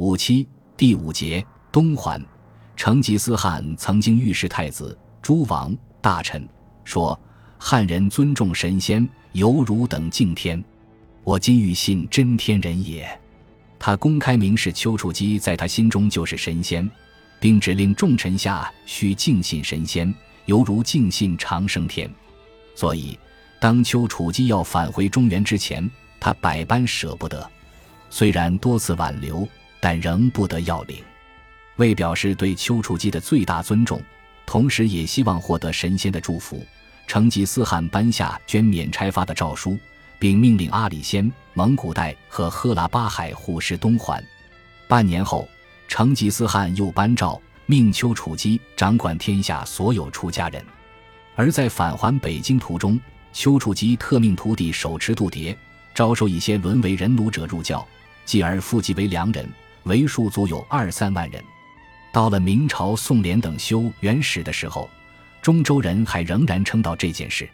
五七第五节东环，成吉思汗曾经御史太子、诸王、大臣说：“汉人尊重神仙，犹如等敬天。我今欲信真天人也。”他公开明示丘处机在他心中就是神仙，并指令众臣下需敬信神仙，犹如敬信长生天。所以，当丘处机要返回中原之前，他百般舍不得，虽然多次挽留。但仍不得要领，为表示对丘处机的最大尊重，同时也希望获得神仙的祝福，成吉思汗颁下捐免差发的诏书，并命令阿里仙、蒙古代和赫拉巴海护师东还。半年后，成吉思汗又颁诏命丘处机掌管天下所有出家人。而在返还北京途中，丘处机特命徒弟手持度牒，招收一些沦为人奴者入教，继而复籍为良人。为数足有二三万人。到了明朝宋濂等修《元史》的时候，中州人还仍然称道这件事。